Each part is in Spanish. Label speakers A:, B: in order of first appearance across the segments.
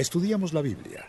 A: Estudiamos la Biblia.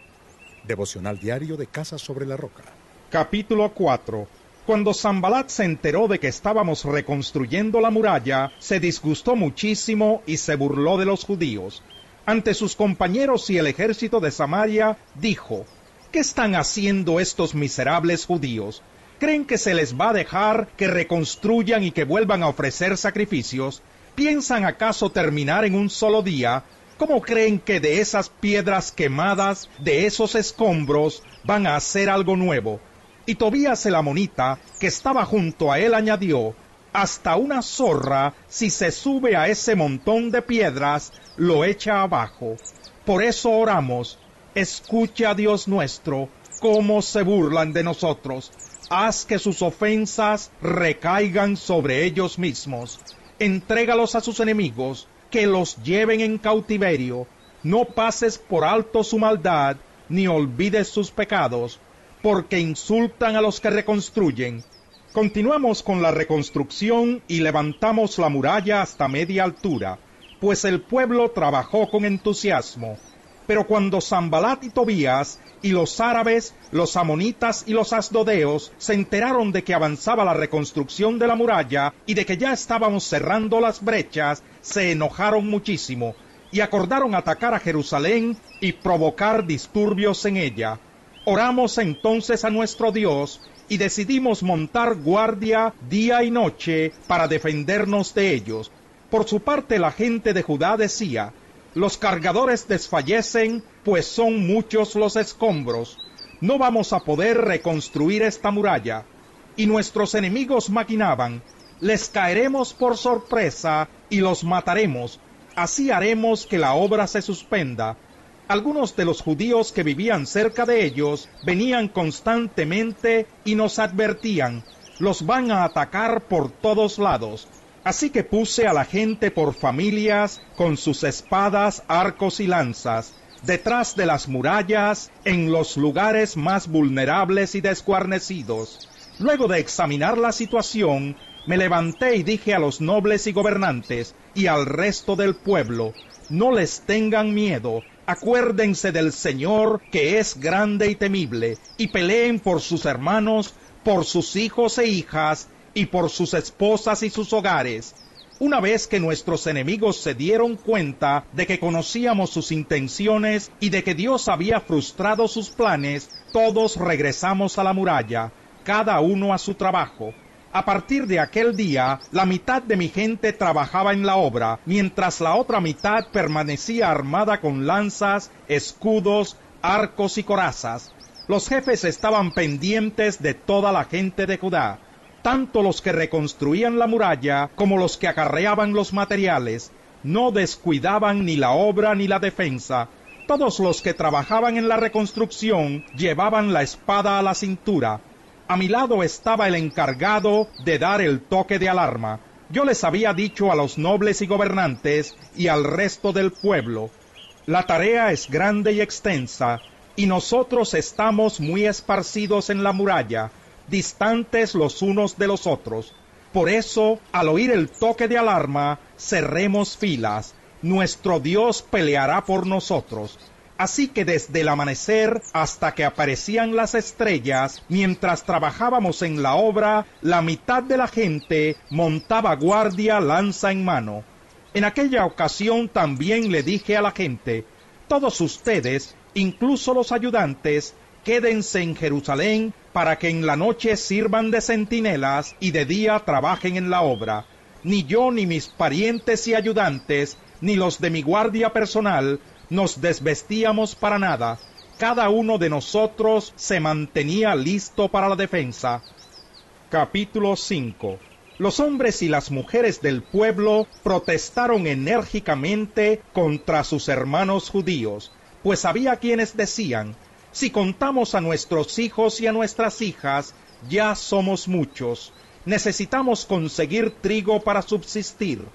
A: Devocional diario de Casa sobre la Roca.
B: Capítulo 4. Cuando Zambalat se enteró de que estábamos reconstruyendo la muralla, se disgustó muchísimo y se burló de los judíos. Ante sus compañeros y el ejército de Samaria, dijo, ¿Qué están haciendo estos miserables judíos? ¿Creen que se les va a dejar que reconstruyan y que vuelvan a ofrecer sacrificios? ¿Piensan acaso terminar en un solo día ¿Cómo creen que de esas piedras quemadas, de esos escombros, van a hacer algo nuevo? Y Tobías el amonita, que estaba junto a él, añadió, hasta una zorra, si se sube a ese montón de piedras, lo echa abajo. Por eso oramos, escucha Dios nuestro, cómo se burlan de nosotros. Haz que sus ofensas recaigan sobre ellos mismos. Entrégalos a sus enemigos, que los lleven en cautiverio, no pases por alto su maldad, ni olvides sus pecados, porque insultan a los que reconstruyen. Continuamos con la reconstrucción y levantamos la muralla hasta media altura, pues el pueblo trabajó con entusiasmo. Pero cuando Zambalat y Tobías y los árabes, los amonitas y los asdodeos se enteraron de que avanzaba la reconstrucción de la muralla y de que ya estábamos cerrando las brechas, se enojaron muchísimo y acordaron atacar a Jerusalén y provocar disturbios en ella. Oramos entonces a nuestro Dios y decidimos montar guardia día y noche para defendernos de ellos. Por su parte la gente de Judá decía, los cargadores desfallecen, pues son muchos los escombros. No vamos a poder reconstruir esta muralla. Y nuestros enemigos maquinaban, les caeremos por sorpresa y los mataremos. Así haremos que la obra se suspenda. Algunos de los judíos que vivían cerca de ellos venían constantemente y nos advertían, los van a atacar por todos lados. Así que puse a la gente por familias con sus espadas, arcos y lanzas, detrás de las murallas, en los lugares más vulnerables y desguarnecidos. Luego de examinar la situación, me levanté y dije a los nobles y gobernantes y al resto del pueblo, no les tengan miedo, acuérdense del Señor que es grande y temible, y peleen por sus hermanos, por sus hijos e hijas, y por sus esposas y sus hogares. Una vez que nuestros enemigos se dieron cuenta de que conocíamos sus intenciones y de que Dios había frustrado sus planes, todos regresamos a la muralla, cada uno a su trabajo. A partir de aquel día, la mitad de mi gente trabajaba en la obra, mientras la otra mitad permanecía armada con lanzas, escudos, arcos y corazas. Los jefes estaban pendientes de toda la gente de Judá tanto los que reconstruían la muralla como los que acarreaban los materiales, no descuidaban ni la obra ni la defensa. Todos los que trabajaban en la reconstrucción llevaban la espada a la cintura. A mi lado estaba el encargado de dar el toque de alarma. Yo les había dicho a los nobles y gobernantes y al resto del pueblo, la tarea es grande y extensa, y nosotros estamos muy esparcidos en la muralla, distantes los unos de los otros. Por eso, al oír el toque de alarma, cerremos filas. Nuestro Dios peleará por nosotros. Así que desde el amanecer hasta que aparecían las estrellas, mientras trabajábamos en la obra, la mitad de la gente montaba guardia lanza en mano. En aquella ocasión también le dije a la gente, todos ustedes, incluso los ayudantes, quédense en Jerusalén para que en la noche sirvan de centinelas y de día trabajen en la obra. Ni yo ni mis parientes y ayudantes, ni los de mi guardia personal, nos desvestíamos para nada. Cada uno de nosotros se mantenía listo para la defensa. Capítulo 5 Los hombres y las mujeres del pueblo protestaron enérgicamente contra sus hermanos judíos, pues había quienes decían, si contamos a nuestros hijos y a nuestras hijas, ya somos muchos. Necesitamos conseguir trigo para subsistir.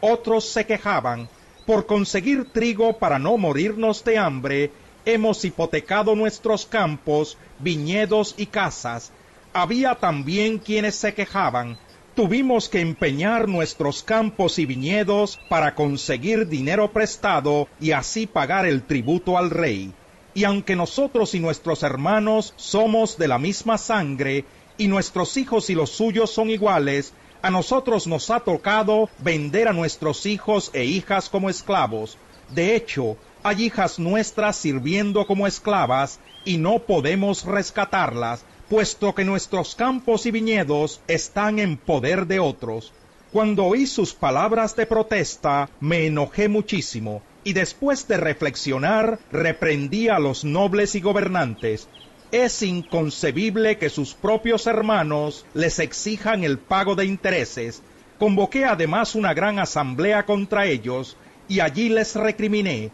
B: Otros se quejaban, por conseguir trigo para no morirnos de hambre, hemos hipotecado nuestros campos, viñedos y casas. Había también quienes se quejaban, tuvimos que empeñar nuestros campos y viñedos para conseguir dinero prestado y así pagar el tributo al rey. Y aunque nosotros y nuestros hermanos somos de la misma sangre, y nuestros hijos y los suyos son iguales, a nosotros nos ha tocado vender a nuestros hijos e hijas como esclavos. De hecho, hay hijas nuestras sirviendo como esclavas y no podemos rescatarlas, puesto que nuestros campos y viñedos están en poder de otros. Cuando oí sus palabras de protesta, me enojé muchísimo, y después de reflexionar, reprendí a los nobles y gobernantes. Es inconcebible que sus propios hermanos les exijan el pago de intereses. Convoqué además una gran asamblea contra ellos, y allí les recriminé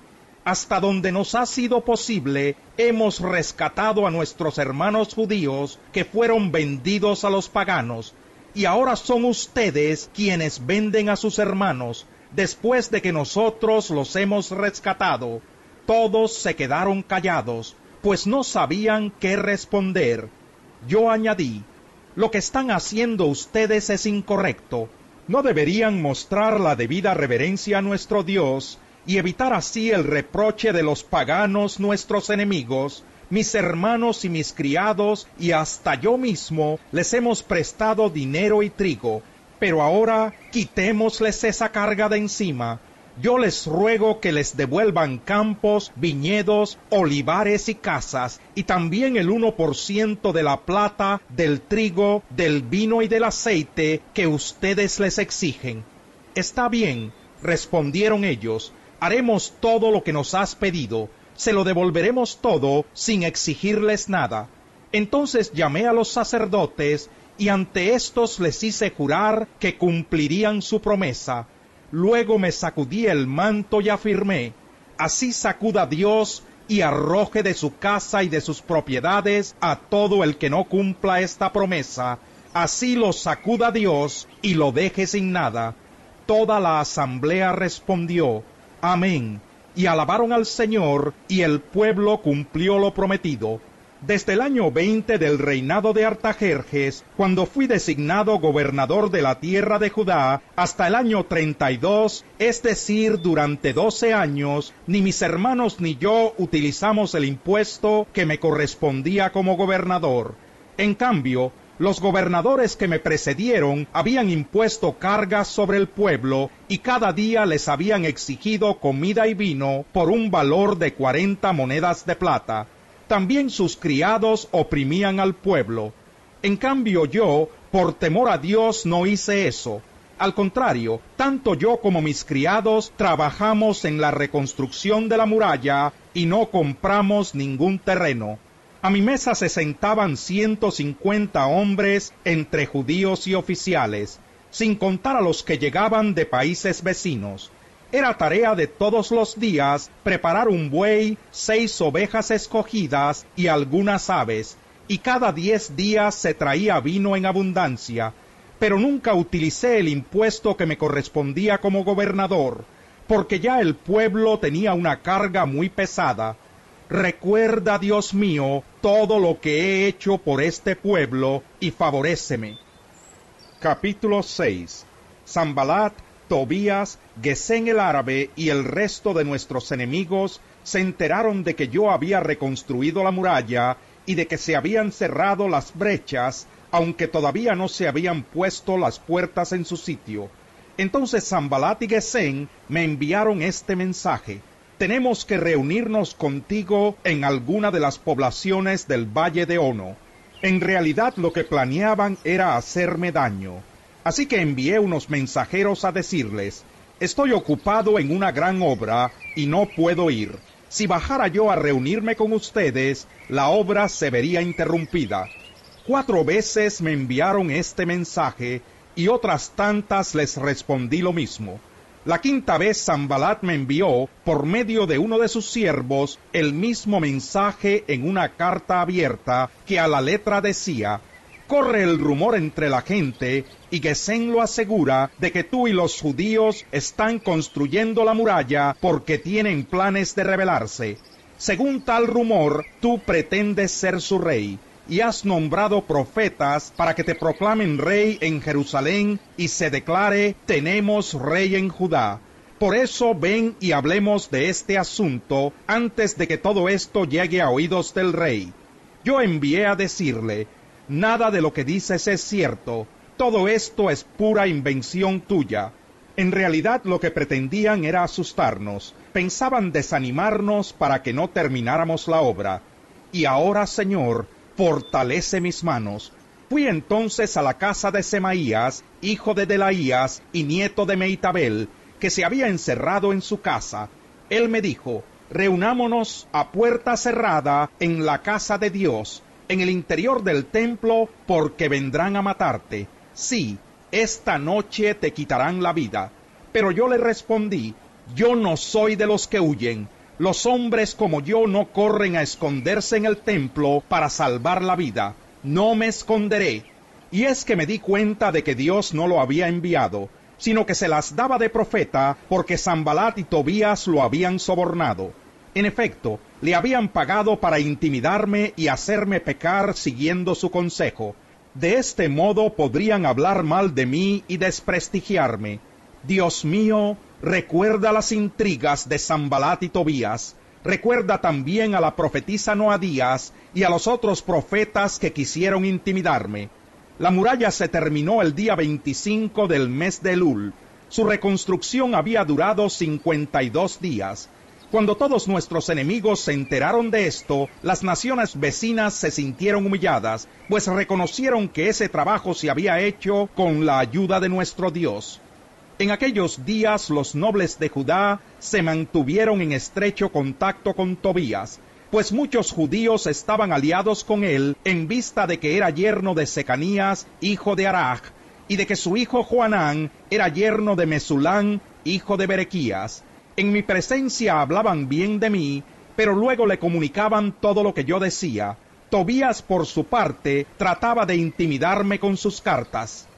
B: hasta donde nos ha sido posible, hemos rescatado a nuestros hermanos judíos que fueron vendidos a los paganos, y ahora son ustedes quienes venden a sus hermanos, después de que nosotros los hemos rescatado. Todos se quedaron callados, pues no sabían qué responder. Yo añadí, lo que están haciendo ustedes es incorrecto. No deberían mostrar la debida reverencia a nuestro Dios y evitar así el reproche de los paganos nuestros enemigos, mis hermanos y mis criados, y hasta yo mismo les hemos prestado dinero y trigo, pero ahora quitémosles esa carga de encima. Yo les ruego que les devuelvan campos, viñedos, olivares y casas, y también el uno por ciento de la plata, del trigo, del vino y del aceite que ustedes les exigen. Está bien, respondieron ellos, haremos todo lo que nos has pedido, se lo devolveremos todo sin exigirles nada. Entonces llamé a los sacerdotes y ante estos les hice jurar que cumplirían su promesa. Luego me sacudí el manto y afirmé, así sacuda Dios y arroje de su casa y de sus propiedades a todo el que no cumpla esta promesa, así lo sacuda Dios y lo deje sin nada. Toda la asamblea respondió, Amén. Y alabaron al Señor, y el pueblo cumplió lo prometido. Desde el año 20 del reinado de Artajerjes, cuando fui designado gobernador de la tierra de Judá, hasta el año 32, es decir, durante doce años, ni mis hermanos ni yo utilizamos el impuesto que me correspondía como gobernador. En cambio, los gobernadores que me precedieron habían impuesto cargas sobre el pueblo y cada día les habían exigido comida y vino por un valor de cuarenta monedas de plata. También sus criados oprimían al pueblo. En cambio yo, por temor a Dios, no hice eso. Al contrario, tanto yo como mis criados trabajamos en la reconstrucción de la muralla y no compramos ningún terreno. A mi mesa se sentaban ciento cincuenta hombres entre judíos y oficiales, sin contar a los que llegaban de países vecinos. Era tarea de todos los días preparar un buey, seis ovejas escogidas y algunas aves, y cada diez días se traía vino en abundancia, pero nunca utilicé el impuesto que me correspondía como gobernador, porque ya el pueblo tenía una carga muy pesada, Recuerda, Dios mío, todo lo que he hecho por este pueblo y favoréceme. Capítulo 6 Zambalat, Tobías, Gesén el árabe y el resto de nuestros enemigos se enteraron de que yo había reconstruido la muralla y de que se habían cerrado las brechas, aunque todavía no se habían puesto las puertas en su sitio. Entonces Zambalat y Gesén me enviaron este mensaje tenemos que reunirnos contigo en alguna de las poblaciones del Valle de Ono. En realidad lo que planeaban era hacerme daño. Así que envié unos mensajeros a decirles, estoy ocupado en una gran obra y no puedo ir. Si bajara yo a reunirme con ustedes, la obra se vería interrumpida. Cuatro veces me enviaron este mensaje y otras tantas les respondí lo mismo. La quinta vez Zambalat me envió, por medio de uno de sus siervos, el mismo mensaje en una carta abierta que a la letra decía, Corre el rumor entre la gente y Gesén lo asegura de que tú y los judíos están construyendo la muralla porque tienen planes de rebelarse. Según tal rumor, tú pretendes ser su rey. Y has nombrado profetas para que te proclamen rey en Jerusalén y se declare tenemos rey en Judá. Por eso ven y hablemos de este asunto antes de que todo esto llegue a oídos del rey. Yo envié a decirle, nada de lo que dices es cierto, todo esto es pura invención tuya. En realidad lo que pretendían era asustarnos, pensaban desanimarnos para que no termináramos la obra. Y ahora, Señor, fortalece mis manos. Fui entonces a la casa de Semaías, hijo de Delaías y nieto de Meitabel, que se había encerrado en su casa. Él me dijo, reunámonos a puerta cerrada en la casa de Dios, en el interior del templo, porque vendrán a matarte. Sí, esta noche te quitarán la vida. Pero yo le respondí, yo no soy de los que huyen. Los hombres como yo no corren a esconderse en el templo para salvar la vida. No me esconderé. Y es que me di cuenta de que Dios no lo había enviado, sino que se las daba de profeta porque Zambalat y Tobías lo habían sobornado. En efecto, le habían pagado para intimidarme y hacerme pecar siguiendo su consejo. De este modo podrían hablar mal de mí y desprestigiarme. Dios mío, recuerda las intrigas de Zambalat y Tobías, recuerda también a la profetisa Noadías y a los otros profetas que quisieron intimidarme. La muralla se terminó el día 25 del mes de Elul. Su reconstrucción había durado 52 días. Cuando todos nuestros enemigos se enteraron de esto, las naciones vecinas se sintieron humilladas, pues reconocieron que ese trabajo se había hecho con la ayuda de nuestro Dios. En aquellos días los nobles de Judá se mantuvieron en estrecho contacto con Tobías, pues muchos judíos estaban aliados con él en vista de que era yerno de Secanías, hijo de Araj, y de que su hijo Juanán era yerno de Mesulán, hijo de Berequías. En mi presencia hablaban bien de mí, pero luego le comunicaban todo lo que yo decía. Tobías, por su parte, trataba de intimidarme con sus cartas.